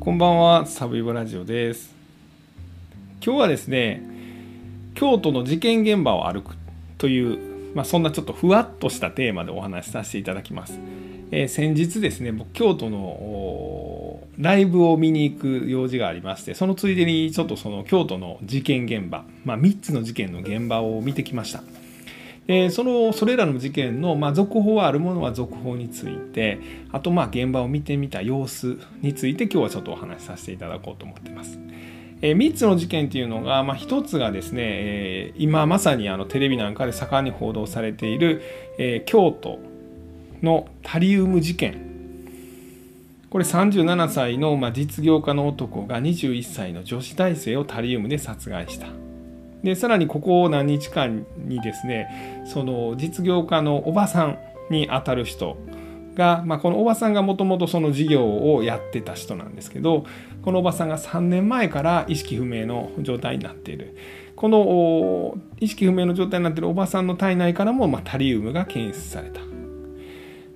こんばんは、サブイボラジオです。今日はですね、京都の事件現場を歩くという、まあ、そんなちょっとふわっとしたテーマでお話しさせていただきます。えー先日ですね、僕、京都のライブを見に行く用事がありまして、そのついでにちょっとその京都の事件現場、まあ、3つの事件の現場を見てきました。えーそのそれらの事件の、まあ、続報はあるものは続報についてあとまあ現場を見てみた様子について今日はちょっとお話しさせていただこうと思ってます。え3つの事件っていうのが、まあ、1つがですね、えー今まさにあのテレビなんかで盛んに報道されている、えー京都のタリウム事件これ37歳の、まあ、実業家の男が21歳の女子大生をタリウムで殺害した。でさらにここ何日間にですねその実業家のおばさんにあたる人が、まあ、このおばさんがもともとその事業をやってた人なんですけどこのおばさんが3年前から意識不明の状態になっている。この意識不明の状態になっているおばさんの体内からも、まあ、タリウムが検出された。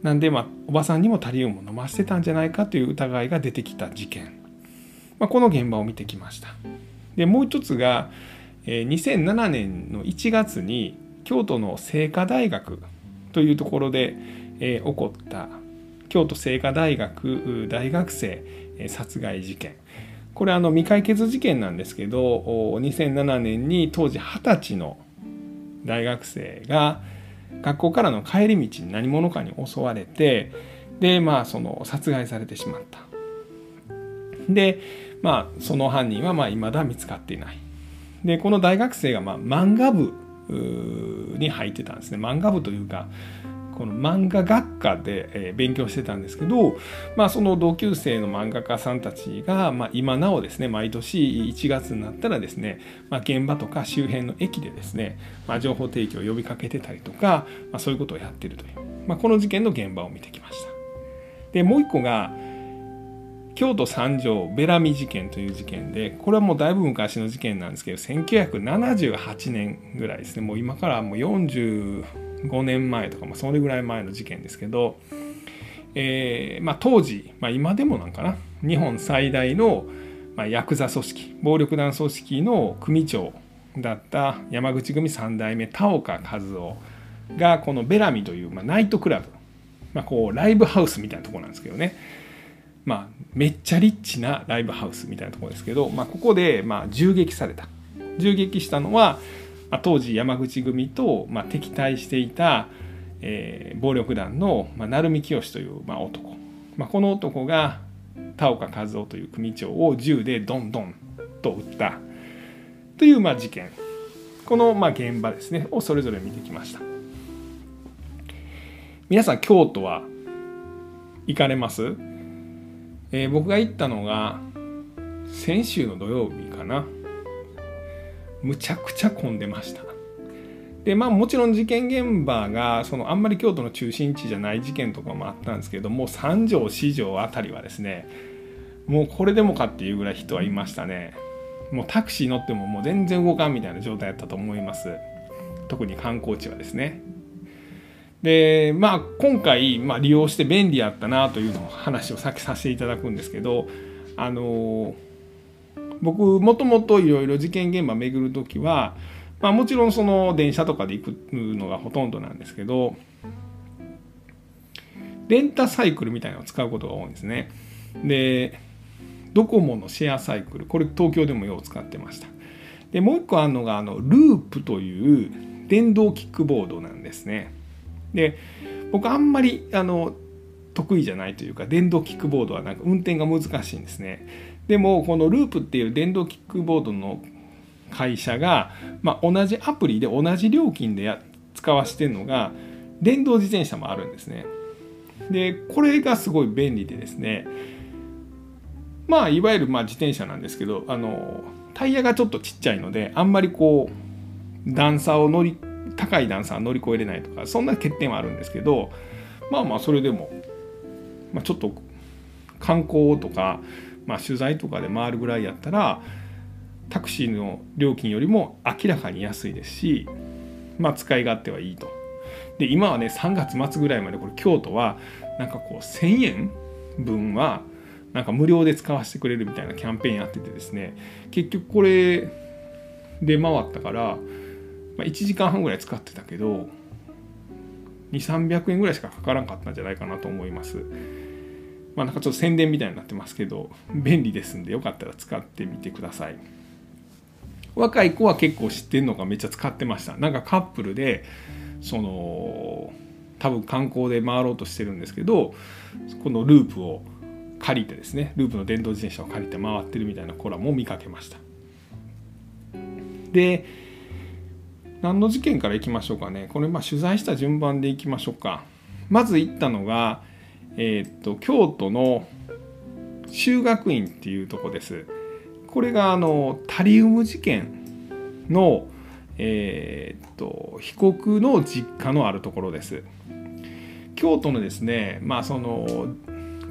なんで、まあ、おばさんにもタリウムを飲ませてたんじゃないかという疑いが出てきた事件、まあ、この現場を見てきました。でもう一つが2007年の1月に京都の清華大学というところで、起こった京都清華大学大学生殺害事件。これあの未解決事件なんですけど2007年に当時20歳の大学生が学校からの帰り道に何者かに襲われてでまあその殺害されてしまった。でまあその犯人はまあ未だ見つかっていない。でこの大学生がまあ漫画部に入ってたんですね漫画部というかこの漫画学科で、えー勉強してたんですけど、まあ、その同級生の漫画家さんたちが、まあ、今なおですね毎年1月になったらですね、まあ、現場とか周辺の駅でですね、まあ、情報提供を呼びかけてたりとか、まあ、そういうことをやってるという、まあ、この事件の現場を見てきました。でもう一個が京都三条ベラミ事件という事件でこれはもうだいぶ昔の事件なんですけど1978年ぐらいですね。もう今からもう45年前とか、まあ、それぐらい前の事件ですけど、えーまあ、当時、まあ、今でもなんかな日本最大の、まあ、ヤクザ組織暴力団組織の組長だった山口組三代目田岡和夫がこのベラミという、まあ、ナイトクラブ、まあ、こうライブハウスみたいなところなんですけどね。まあ、めっちゃリッチなライブハウスみたいなところですけど、まあ、ここで、まあ、銃撃された。銃撃したのは、まあ、当時山口組と、まあ、敵対していた、えー暴力団の、まあ、鳴海清という、まあ、男、まあ、この男が田岡和夫という組長を銃でドンドンと撃った。という、まあ、事件。この、まあ、現場ですね。をそれぞれ見てきました。皆さん京都は行かれます？えー僕が行ったのが先週の土曜日かな。むちゃくちゃ混んでました。でまあもちろん事件現場がそのあんまり京都の中心地じゃない事件とかもあったんですけども三条四条あたりはですねもうこれでもかっていうぐらい人はいましたね。もうタクシー乗ってももう全然動かんみたいな状態だったと思います。特に観光地はですね。でまあ今回、まあ、利用して便利やったなというのを話を先させていただくんですけどあの僕もともといろいろ事件現場巡る時は、まあ、もちろんその電車とかで行くのがほとんどなんですけどレンタサイクルみたいなのを使うことが多いんですね。でドコモのシェアサイクルこれ東京でもよう使ってました。でもう一個あるのがあのループという電動キックボードなんですね。で僕あんまりあの得意じゃないというか電動キックボードはなんか運転が難しいんですね。でもこのループっていう電動キックボードの会社が、まあ、同じアプリで同じ料金でや使わせてるのが電動自転車もあるんですね。でこれがすごい便利でですね。まあいわゆるまあ自転車なんですけどあのタイヤがちょっとちっちゃいのであんまりこう段差を乗り高い段差は乗り越えれないとかそんな欠点はあるんですけどまあまあそれでも、まあ、ちょっと観光とか、まあ、取材とかで回るぐらいやったらタクシーの料金よりも明らかに安いですし、まあ、使い勝手はいいと。で今はね3月末ぐらいまでこれ京都はなんかこう1,000円分はなんか無料で使わせてくれるみたいなキャンペーンやっててですね結局これで回ったから、まあ、1時間半ぐらい使ってたけど2300円ぐらいしかかからんかったんじゃないかなと思います。まあなんかちょっと宣伝みたいになってますけど便利ですんでよかったら使ってみてください。若い子は結構知ってるのかめっちゃ使ってました。なんかカップルでその多分観光で回ろうとしてるんですけどこのループを借りてですねループの電動自転車を借りて回ってるみたいなコラも見かけました。で何の事件からいきましょうかね。これまあ取材した順番でいきましょうか。まず行ったのが、えー、っと京都の修学院っていうとこです。これがあのタリウム事件の、えー、っと被告の実家のあるところです。京都のですねまあその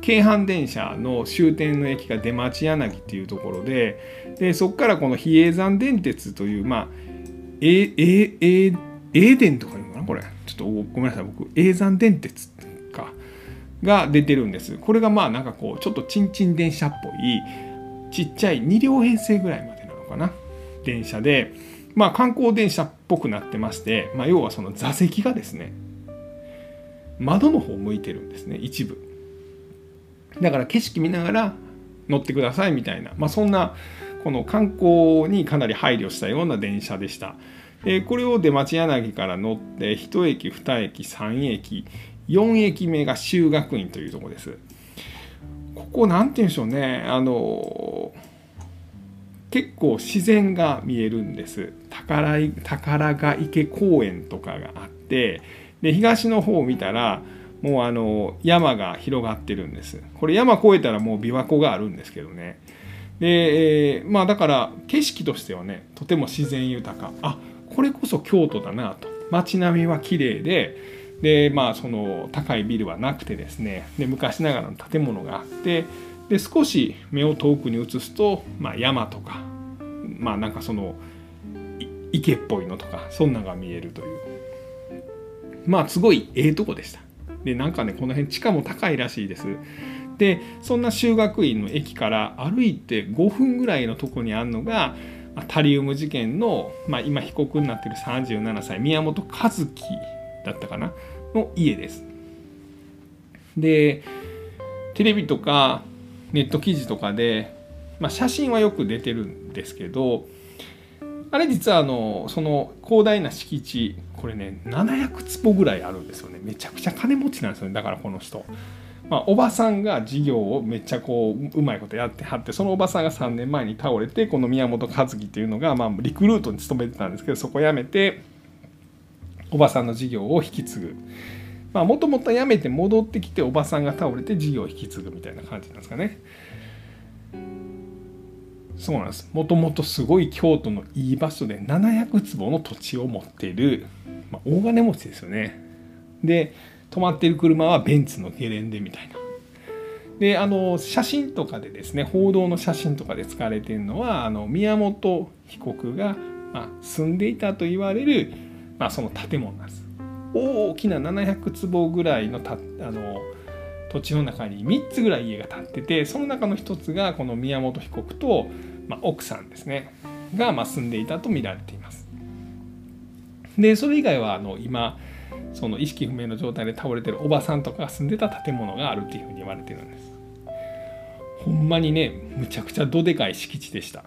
京阪電車の終点の駅が出町柳っていうところででそこからこの比叡山電鉄というまあええええ電とかいうのかな？これ。ちょっとごめんなさい。僕叡山電鉄か。が出てるんです。これがまあなんかこうちょっとちんちん電車っぽいちっちゃい2両編成ぐらいまでなのかな？電車で。まあ観光電車っぽくなってまして、まあ、要はその座席がですね窓の方向いてるんですね一部。だから景色見ながら乗ってくださいみたいな、まあ、そんなこの観光にかなり配慮したような電車でした。えこれを出町柳から乗って1駅2駅3駅4駅目が修学院というとこです。ここ何て言うんでしょうねあの結構自然が見えるんです宝宝ヶ池公園とかがあってで東の方を見たらもうあの山が広がってるんですこれ山越えたらもう琵琶湖があるんですけどねで、えー、まあだから景色としてはねとても自然豊か。あこれこそ京都だなと。街並みは綺麗ででまあその高いビルはなくてですね。で昔ながらの建物があってで少し目を遠くに移すと、まあ、山とかまあなんかその池っぽいのとかそんなのが見えるという。まあすごいええとこでした。でなんかねこの辺地価も高いらしいです。でそんな修学院の駅から歩いて5分ぐらいのとこにあるのがタリウム事件の、まあ、今被告になってる37歳宮本和樹だったかな？の家です。でテレビとかネット記事とかで、まあ、写真はよく出てるんですけどあれ実はあのその広大な敷地これね700坪ぐらいあるんですよねめちゃくちゃ金持ちなんですよねだからこの人。まあ、おばさんが事業をめっちゃこううまいことやってはってそのおばさんが3年前に倒れてこの宮本和樹っていうのが、まあ、リクルートに勤めてたんですけどそこ辞めておばさんの事業を引き継ぐ。まあもともと辞めて戻ってきておばさんが倒れて事業を引き継ぐみたいな感じなんですかね。そうなんです。もともとすごい京都のいい場所で700坪の土地を持っている、まあ、大金持ちですよね。で、止まってる車はベンツのゲレンデみたいな。で、あの、写真とかでですね、報道の写真とかで使われているのは、あの、宮本被告が、まあ、住んでいたと言われるまあ、その建物なんです。大きな700坪ぐらいのたあの土地の中に3つぐらい家が建っててその中の1つがこの宮本被告と、まあ、奥さんですねが、まあ、住んでいたと見られています。でそれ以外はあの今その意識不明の状態で倒れてるおばさんとかが住んでた建物があるっていうふうに言われてるんです。ほんまにねむちゃくちゃどでかい敷地でした。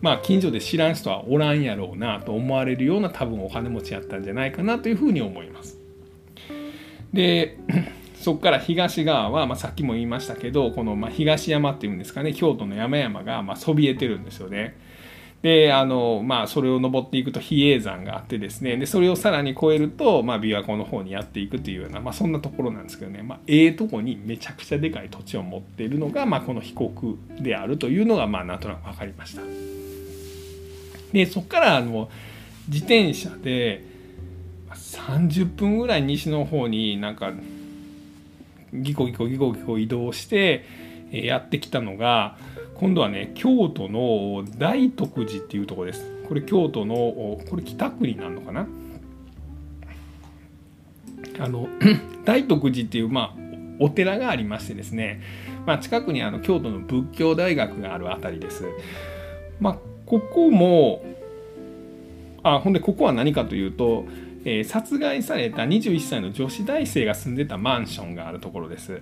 まあ近所で知らん人はおらんやろうなと思われるような多分お金持ちやったんじゃないかなというふうに思います。で そこから東側は、まあ、さっきも言いましたけどこの、ま、東山っていうんですかね京都の山々が、ま、そびえてるんですよね。であのまあそれを登っていくと比叡山があってですねでそれをさらに越えると、まあ、琵琶湖の方にやっていくというような、まあ、そんなところなんですけどね、まあ、ええとこにめちゃくちゃでかい土地を持っているのが、まあ、この被告であるというのが、まあ、なんとなく分かりました。でそこからあの自転車で30分ぐらい西の方になんかギコギコギコギコ移動してやってきたのが今度はね京都の大徳寺っていうとこですこれ京都のこれ北区になるのかな？あの 大徳寺っていうまあお寺がありましてですね、まあ、近くにあの京都の仏教大学があるあたりです。まあ、ここもあほんでここは何かというと、えー、殺害された21歳の女子大生が住んでたマンションがあるところです。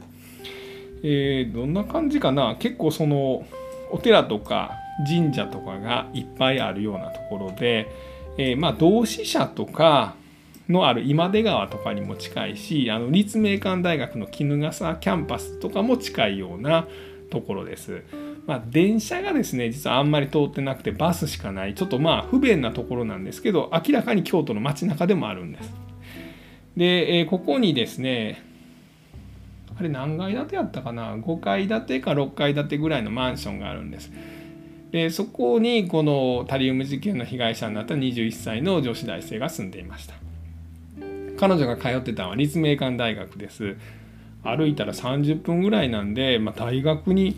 えー、どんな感じかな？結構そのお寺とか神社とかがいっぱいあるようなところで、えー、まあ同志社とかのある今出川とかにも近いしあの立命館大学の衣笠キャンパスとかも近いようなところです。まあ、電車がですね実はあんまり通ってなくてバスしかないちょっとまあ不便なところなんですけど明らかに京都の街中でもあるんです。で、えー、ここにですねあれ何階建てやったかな？5階建てか6階建てぐらいのマンションがあるんです。でそこにこのタリウム事件の被害者になった21歳の女子大生が住んでいました。彼女が通ってたのは立命館大学です。歩いたら30分ぐらいなんで、まあ、大学に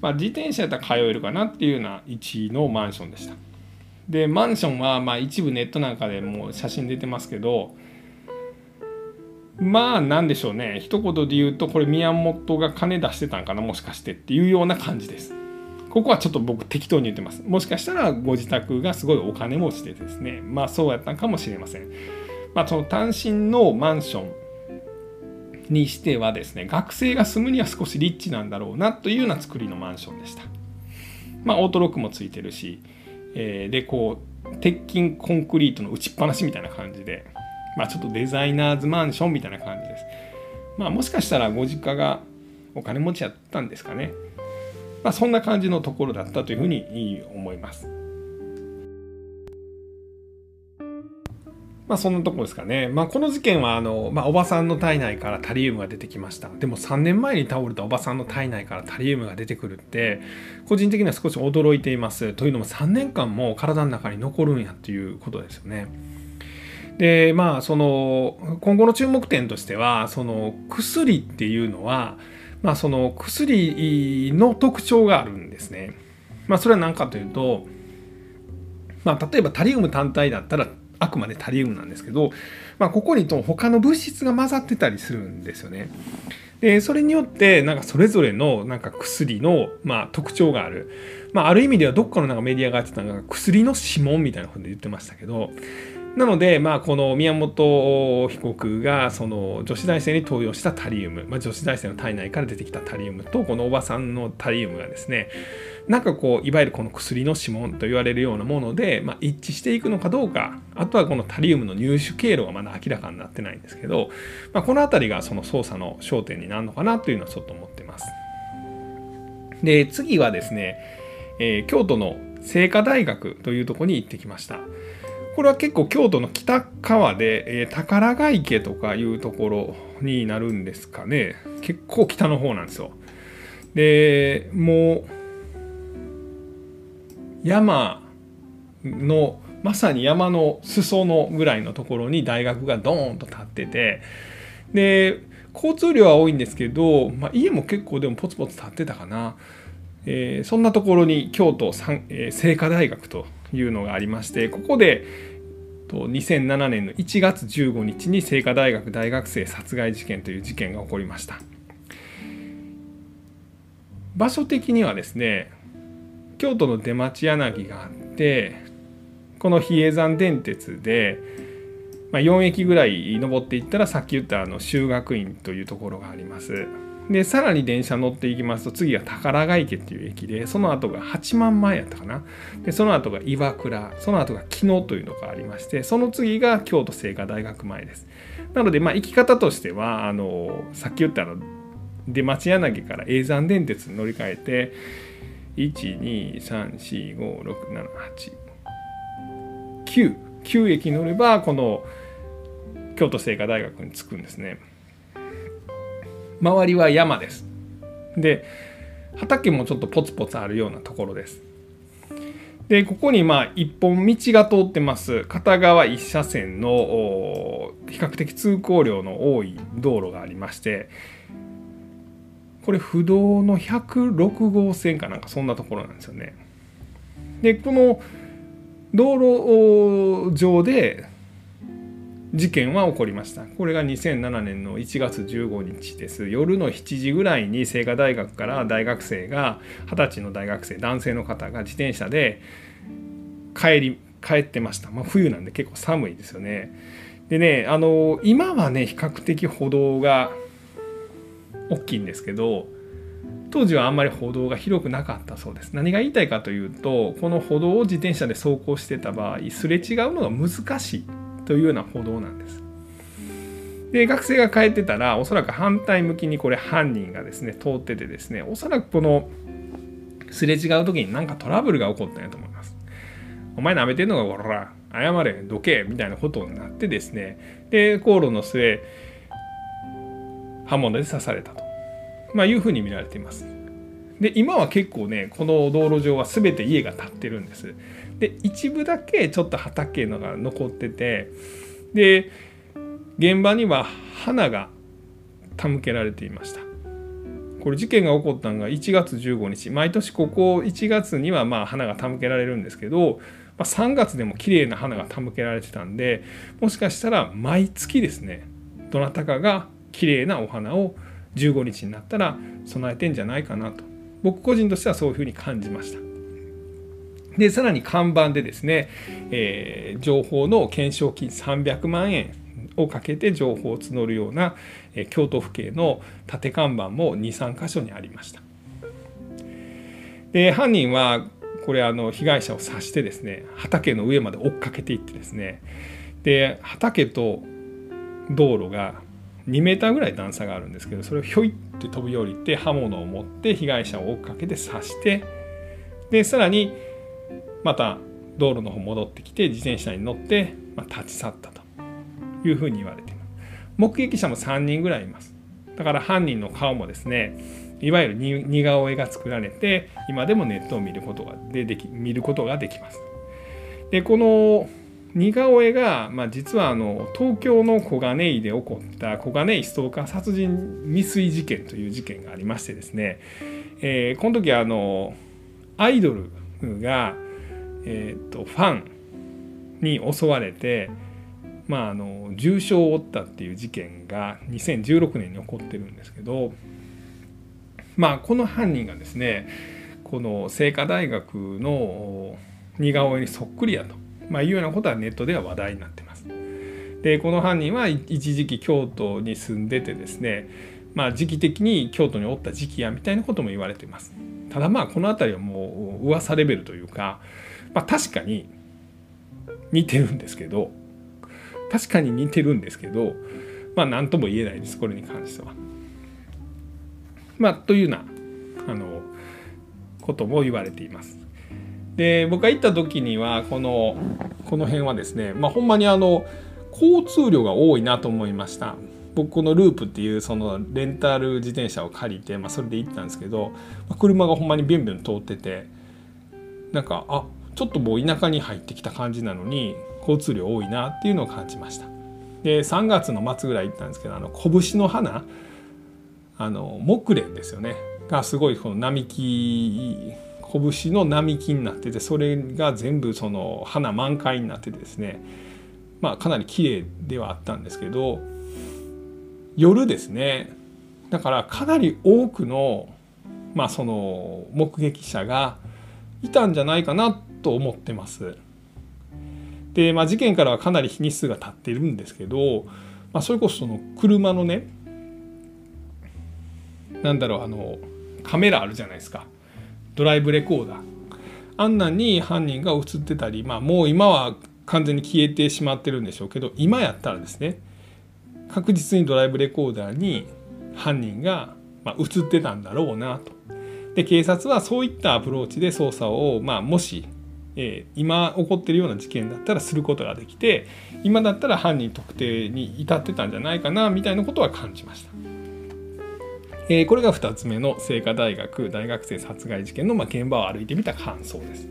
まあ、自転車やったら通えるかなっていうような位置のマンションでした。でマンションはまあ一部ネットなんかでも写真出てますけどまあなんでしょうね一言で言うとこれ宮本が金出してたんかなもしかしてっていうような感じです。ここはちょっと僕適当に言ってます。もしかしたらご自宅がすごいお金持ちでですねまあそうやったんかもしれません。まあその単身のマンションにしてはですね学生が住むには少しリッチなんだろうなというような作りのマンションでしたまあオートロックもついてるし、えー、でこう鉄筋コンクリートの打ちっぱなしみたいな感じでまあちょっとデザイナーズマンションみたいな感じですまあもしかしたらご実家がお金持ちやったんですかねまあそんな感じのところだったというふうに思いますまあそんなとこですかね。まあこの事件はあの、まあ、おばさんの体内からタリウムが出てきました。でも3年前に倒れたおばさんの体内からタリウムが出てくるって、個人的には少し驚いています。というのも3年間も体の中に残るんやっていうことですよね。でまあその今後の注目点としてはその薬っていうのは、まあ、その薬の特徴があるんですね。まあ、それは何かというと、まあ、例えばタリウム単体だったらあくまでタリウムなんですけど、まあ、ここにと他の物質が混ざってたりするんですよね。でそれによってなんかそれぞれのなんか薬のまあ特徴がある、まあ、ある意味ではどっかのなんかメディアが言ってたのが薬の指紋みたいなことで言ってましたけどなので、まあ、この宮本被告がその女子大生に投与したタリウム、まあ、女子大生の体内から出てきたタリウムとこのおばさんのタリウムがですねなんかこういわゆるこの薬の指紋と言われるようなもので、まあ、一致していくのかどうかあとはこのタリウムの入手経路がまだ明らかになってないんですけど、まあ、この辺りがその捜査の焦点になるのかなというのはちょっと思ってます。で次はですね、えー、京都の清華大学というところに行ってきました。これは結構京都の北側で、えー、宝ヶ池とかいうところになるんですかね。結構北の方なんですよ。で、もう山のまさに山の裾のぐらいのところに大学がドーンと立っててで交通量は多いんですけど、まあ、家も結構でもポツポツ建ってたかな、えー、そんなところに京都え清華大学というのがありましてここでと2007年の1月15日に清華大学大学生殺害事件という事件が起こりました場所的にはですね京都の出町柳があってこの比叡山電鉄で、まあ、4駅ぐらい登っていったらさっき言ったあの修学院というところがあります。でさらに電車乗っていきますと次が宝ヶ池っていう駅でその後が八幡前やったかな。でその後が岩倉その後が木野というのがありましてその次が京都精華大学前です。なのでまあ行き方としてはあのさっき言ったあの出町柳から叡山電鉄に乗り換えて123456789駅乗ればこの京都精華大学に着くんですね。周りは山です。で畑もちょっとポツポツあるようなところです。でここにまあ一本道が通ってます。片側一車線の比較的通行量の多い道路がありましてこれ不動の106号線かなんかそんなところなんですよね。でこの道路上で事件は起こりました。これが2007年の1月15日です。夜の7時ぐらいに清華大学から大学生が二十歳の大学生男性の方が自転車で帰り帰ってました、まあ、冬なんで結構寒いですよね。でねあの今はね比較的歩道が大きいんですけど当時はあんまり歩道が広くなかったそうです。何が言いたいかというとこの歩道を自転車で走行してた場合すれ違うのが難しい。というような歩道なんですで学生が帰ってたらおそらく反対向きにこれ犯人がですね通っててですねおそらくこのすれ違う時に何かトラブルが起こったんやと思いますお前舐めてんのかこら謝れどけみたいなことになってですねで口論の末刃物で刺されたと、まあ、いうふうに見られています。で今は結構ねこの道路上は全て家が建ってるんです。で一部だけちょっと畑のが残っててで現場には花が手向けられていました。これ事件が起こったのが1月15日毎年ここ1月にはまあ花が手向けられるんですけど、ま、3月でも綺麗な花が手向けられてたんでもしかしたら毎月ですねどなたかが綺麗なお花を15日になったら備えてんじゃないかなと僕個人としてはそういうふうに感じました。でさらに看板でですね、えー、情報の懸賞金300万円をかけて情報を募るような、えー、京都府警の縦看板も23箇所にありました。で犯人はこれあの被害者を刺してですね畑の上まで追っかけていってですねで畑と道路が2メーターぐらい段差があるんですけどそれをひょいって飛び降りて刃物を持って被害者を追っかけて刺してでさらにまた道路の方戻ってきて自転車に乗って、まあ、立ち去ったというふうに言われています。目撃者も3人ぐらいいます。だから犯人の顔もですねいわゆる似顔絵が作られて今でもネットを見ることがででき見ることができます。でこの似顔絵が、まあ、実はあの東京の小金井で起こった小金井ストーカー殺人未遂事件という事件がありましてですね、えー、この時あのアイドルが、えーと、ファンに襲われて、まあ、あの重傷を負ったっていう事件が2016年に起こってるんですけど、まあ、この犯人がですねこの清華大学の似顔絵にそっくりやと。まあ、いうようなことはネットでは話題になってます。でこの犯人は一時期京都に住んでてですね、まあ、時期的に京都におった時期やみたいなことも言われてます。ただまあこの辺りはもう噂レベルというか、まあ、確かに似てるんですけど確かに似てるんですけどまあ何とも言えないですこれに関しては。まあというようなあのことも言われています。で僕が行った時にはこのこの辺はですねまあほんまにあの交通量が多いなと思いました僕このループっていうそのレンタル自転車を借りて、まあ、それで行ったんですけど、車がほんまにビュンビュン通っててなんかあちょっともう田舎に入ってきた感じなのに交通量多いなっていうのを感じました。で3月の末ぐらい行ったんですけどあの拳の花あの木蓮ですよね。がすごいこの並木拳の並木になっててそれが全部その花満開になっててですね。まあかなり綺麗ではあったんですけど夜ですね。だからかなり多くのまあその目撃者がいたんじゃないかなと思ってます。で、まあ、事件からはかなり日に数が経っているんですけど、まあ、それこそその車のねなんだろうあのカメラあるじゃないですかドライブレコーダーあんなに犯人が映ってたり、まあ、もう今は完全に消えてしまってるんでしょうけど今やったらですね確実にドライブレコーダーに犯人が映ってたんだろうなと。で警察はそういったアプローチで捜査を、まあ、もし、えー、今起こってるような事件だったらすることができて今だったら犯人特定に至ってたんじゃないかなみたいなことは感じました。えー、これが2つ目の清華大学大学生殺害事件の、まあ、現場を歩いてみた感想です。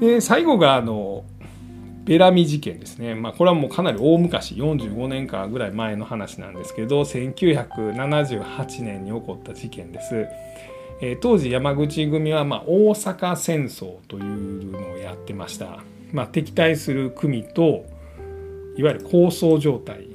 で最後があのベラミ事件ですね、まあ、これはもうかなり大昔45年間ぐらい前の話なんですけど1978年に起こった事件です。え、当時山口組はま大阪戦争というのをやってました。まあ、敵対する組といわゆる構想状態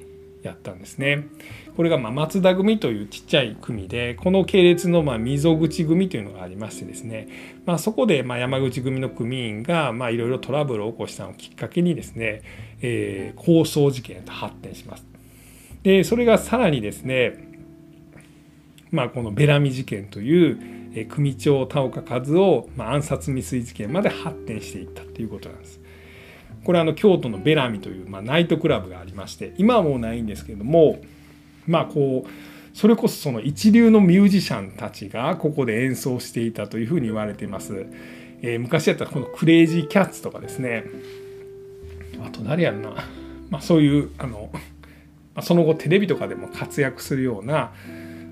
やったんですね。これがま松田組というちっちゃい組でこの系列のま溝口組というのがありましてですね、まあ、そこでま山口組の組員がいろいろトラブルを起こしたのをきっかけにですね、えー、抗争事件と発展します。でそれがさらにですね、まあ、このベラミ事件というえ組長田岡和夫、ま暗殺未遂事件まで発展していったということなんです。これはあの京都のベラミという、まあ、ナイトクラブがありまして今はもうないんですけれどもまあこうそれこそその一流のミュージシャンたちがここで演奏していたというふうに言われています。えー、昔やったらこのクレイジーキャッツとかですねあと誰やるな、まあ、そういうあの、まあ、その後テレビとかでも活躍するような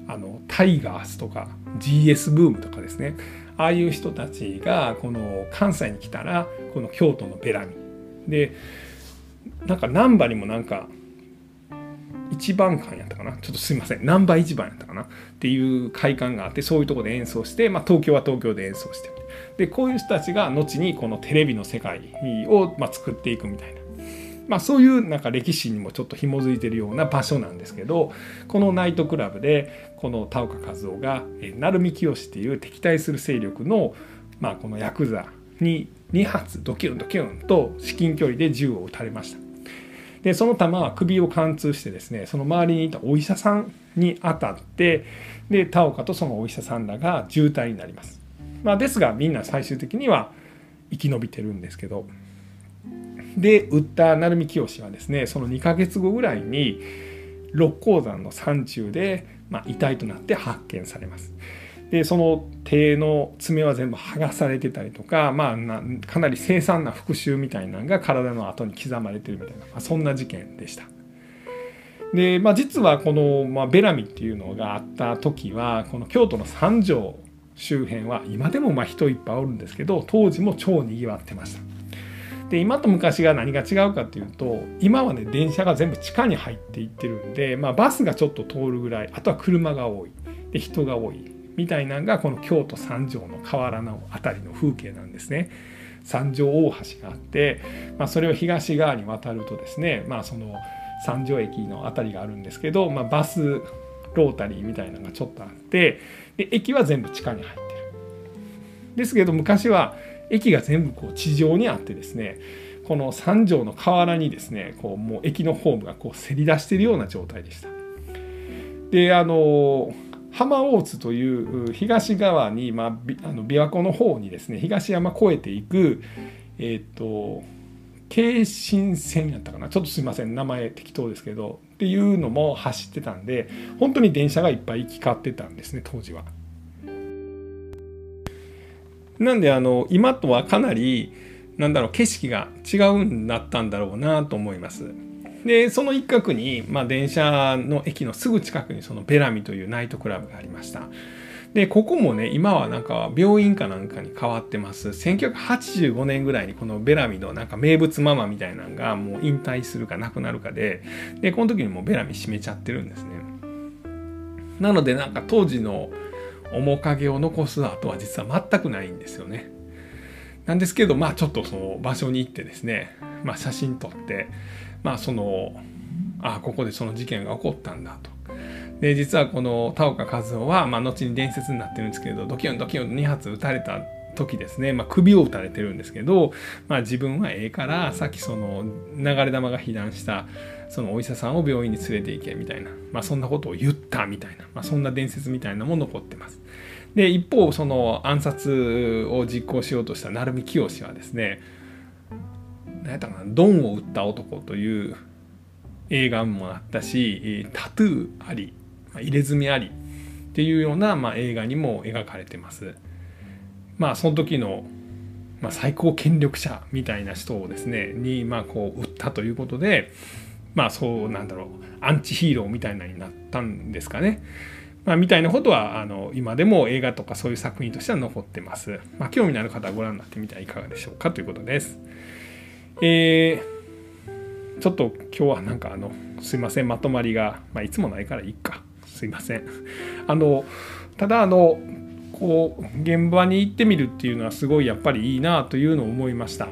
あのタイガースとか GS ブームとかですね。ああいう人たちがこの関西に来たらこの京都のベラミ。でなんか難波にもなんか一番館やったかな。ちょっとすいません。ナンバー一番やったかな。っていう会館があってそういうとこで演奏して、まあ、東京は東京で演奏して。でこういう人たちが後にこのテレビの世界を、まあ、作っていくみたいな。まあ、そういうなんか歴史にもちょっと紐づいてるような場所なんですけどこのナイトクラブでこの田岡和夫が鳴海清っていう敵対する勢力の、まあ、このヤクザに2発ドキュンドキュンと至近距離で銃を撃たれました。でその弾は首を貫通してですねその周りにいたお医者さんに当たってで田岡とそのお医者さんらが重体になります、まあ、ですがみんな最終的には生き延びてるんですけどで撃った鳴海清はですねその2ヶ月後ぐらいに六甲山の山中で、まあ、遺体となって発見されますでその手の爪は全部剥がされてたりとか、まあ、かなり凄惨な復讐みたいなのが体の後に刻まれてるみたいな、まあ、そんな事件でした。で、まあ、実はこの、まあ、ベラミっていうのがあった時はこの京都の三条周辺は今でもまあ人いっぱいおるんですけど当時も超にぎわってました。で今と昔が何が違うかっていうと今はね電車が全部地下に入っていってるんで、まあ、バスがちょっと通るぐらいあとは車が多いで人が多いみたいなのがこの京都三条の河原の辺りの風景なんですね。三条大橋があって、まあ、それを東側に渡るとですね、まあ、その三条駅の辺りがあるんですけど、まあ、バスロータリーみたいなのがちょっとあってで駅は全部地下に入ってる。ですけど昔は駅が全部こう地上にあってですねこの三条の河原にですねこうもう駅のホームがこうせり出しているような状態でした。であの浜大津という東側に、まあ、あの琵琶湖の方にですね東山越えていくえっ、ー、と京新線やったかな？ちょっとすいません名前適当ですけどっていうのも走ってたんで本当に電車がいっぱい行き交ってたんですね当時は。なんであの今とはかなりなんだろう景色が違うんだったんだろうなと思います。でその一角に、まあ、電車の駅のすぐ近くにそのベラミというナイトクラブがありました。でここもね今はなんか病院かなんかに変わってます。1985年ぐらいにこのベラミのなんか名物ママみたいなのがもう引退するかなくなるかででこの時にもうベラミ閉めちゃってるんですね。なのでなんか当時の面影を残す跡は実は全くないんですよねなんですけどまあちょっとその場所に行ってですね、まあ、写真撮ってまあそのあここでその事件が起こったんだと。で実はこの田岡和夫は、まあ、後に伝説になってるんですけどドキュンドキュンと2発撃たれた時ですね、まあ、首を撃たれてるんですけど、まあ、自分はええからさっきその流れ弾が被弾したそのお医者さんを病院に連れて行けみたいな、まあ、そんなことを言ったみたいな、まあ、そんな伝説みたいなも残ってます。で一方その暗殺を実行しようとした鳴海清はですね何やったかな「ドンを撃った男」という映画もあったしタトゥーあり入れ墨ありっていうような、まあ、映画にも描かれてます。まあその時の、まあ、最高権力者みたいな人をですねにまあこう撃ったということでまあそうなんだろうアンチヒーローみたいなになったんですかね。まあ、みたいなことはあの今でも映画とかそういう作品としては残ってます。まあ、興味のある方はご覧になってみてはいかがでしょうかということです。えー、ちょっと今日はなんかあのすいませんまとまりが、まあ、いつもないからいいかすいませんあのただあのこう現場に行ってみるっていうのはすごいやっぱりいいなというのを思いました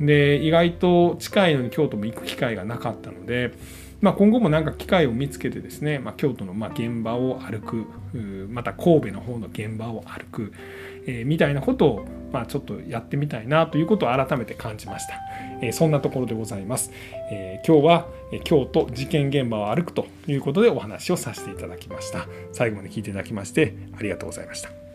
で意外と近いのに京都も行く機会がなかったので、まあ、今後もなんか機会を見つけてですね、まあ、京都のま現場を歩くまた神戸の方の現場を歩く、えー、みたいなことを、まあ、ちょっとやってみたいなということを改めて感じました、えー、そんなところでございます、えー、今日は京都事件現場を歩くということでお話をさせていただきました。最後まで聞いていただきましてありがとうございました。